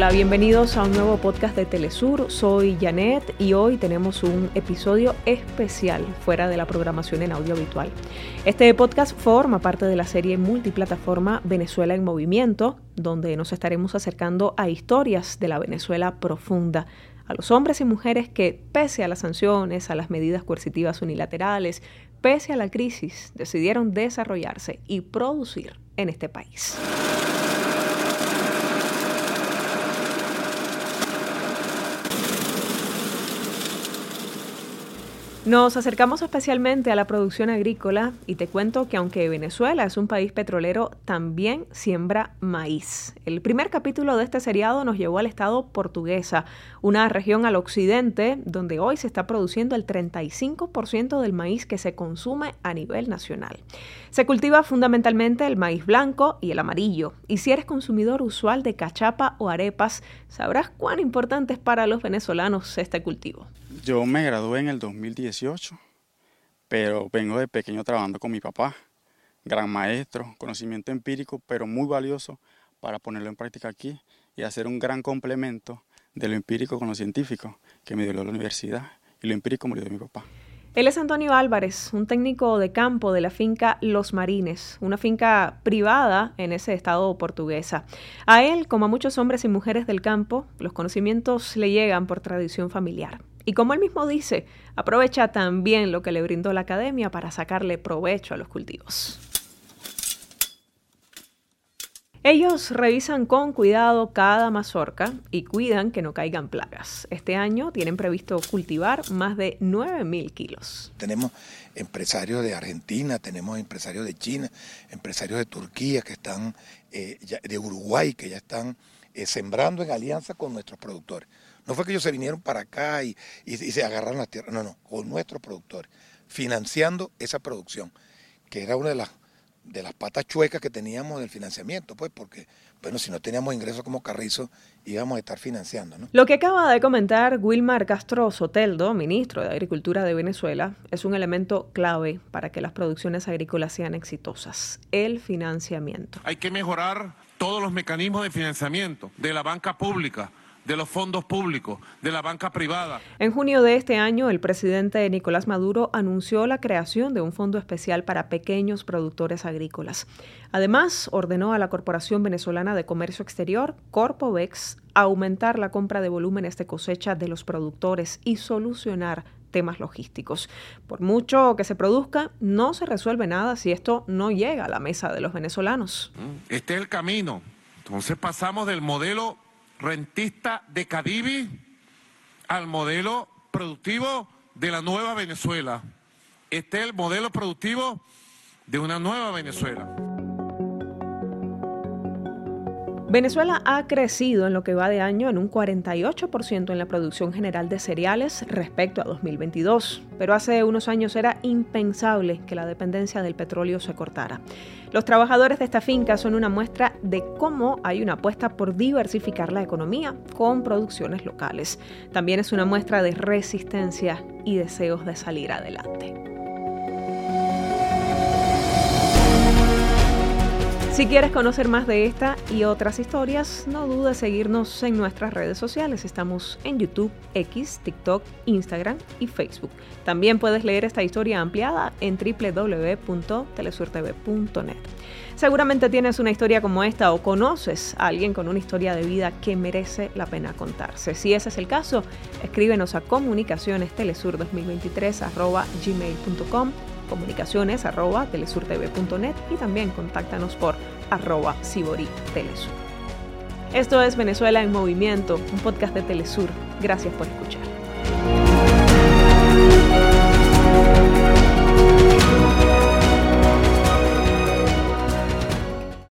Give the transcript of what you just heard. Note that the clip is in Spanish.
Hola, bienvenidos a un nuevo podcast de Telesur. Soy Janet y hoy tenemos un episodio especial fuera de la programación en audio habitual. Este podcast forma parte de la serie multiplataforma Venezuela en Movimiento, donde nos estaremos acercando a historias de la Venezuela profunda, a los hombres y mujeres que, pese a las sanciones, a las medidas coercitivas unilaterales, pese a la crisis, decidieron desarrollarse y producir en este país. Nos acercamos especialmente a la producción agrícola y te cuento que aunque Venezuela es un país petrolero, también siembra maíz. El primer capítulo de este seriado nos llevó al estado portuguesa, una región al occidente donde hoy se está produciendo el 35% del maíz que se consume a nivel nacional. Se cultiva fundamentalmente el maíz blanco y el amarillo, y si eres consumidor usual de cachapa o arepas, sabrás cuán importante es para los venezolanos este cultivo. Yo me gradué en el 2018, pero vengo de pequeño trabajando con mi papá, gran maestro, conocimiento empírico, pero muy valioso para ponerlo en práctica aquí y hacer un gran complemento de lo empírico con lo científico que me dio la universidad y lo empírico me dio mi papá. Él es Antonio Álvarez, un técnico de campo de la finca Los Marines, una finca privada en ese estado portuguesa. A él, como a muchos hombres y mujeres del campo, los conocimientos le llegan por tradición familiar. Y como él mismo dice, aprovecha también lo que le brindó la academia para sacarle provecho a los cultivos. Ellos revisan con cuidado cada mazorca y cuidan que no caigan plagas. Este año tienen previsto cultivar más de 9.000 kilos. Tenemos empresarios de Argentina, tenemos empresarios de China, empresarios de Turquía que están, eh, de Uruguay que ya están eh, sembrando en alianza con nuestros productores. No fue que ellos se vinieron para acá y, se agarraron las tierras, no, no, con nuestros productores, financiando esa producción, que era una de las, de las patas chuecas que teníamos del financiamiento, pues porque, bueno, si no teníamos ingresos como Carrizo, íbamos a estar financiando. ¿no? Lo que acaba de comentar Wilmar Castro Soteldo, ministro de Agricultura de Venezuela, es un elemento clave para que las producciones agrícolas sean exitosas, el financiamiento. Hay que mejorar todos los mecanismos de financiamiento de la banca pública de los fondos públicos, de la banca privada. En junio de este año, el presidente Nicolás Maduro anunció la creación de un fondo especial para pequeños productores agrícolas. Además, ordenó a la Corporación Venezolana de Comercio Exterior, Corpovex, aumentar la compra de volúmenes de cosecha de los productores y solucionar temas logísticos. Por mucho que se produzca, no se resuelve nada si esto no llega a la mesa de los venezolanos. Este es el camino. Entonces pasamos del modelo rentista de Cadivi al modelo productivo de la nueva Venezuela. Este es el modelo productivo de una nueva Venezuela. Venezuela ha crecido en lo que va de año en un 48% en la producción general de cereales respecto a 2022, pero hace unos años era impensable que la dependencia del petróleo se cortara. Los trabajadores de esta finca son una muestra de cómo hay una apuesta por diversificar la economía con producciones locales. También es una muestra de resistencia y deseos de salir adelante. Si quieres conocer más de esta y otras historias, no dudes seguirnos en nuestras redes sociales. Estamos en YouTube, X, TikTok, Instagram y Facebook. También puedes leer esta historia ampliada en www.telesurtv.net. Seguramente tienes una historia como esta o conoces a alguien con una historia de vida que merece la pena contarse. Si ese es el caso, escríbenos a comunicacionestelesur2023 comunicaciones arroba telesurtv.net y también contáctanos por arroba Telesur. Esto es Venezuela en Movimiento, un podcast de Telesur. Gracias por escuchar.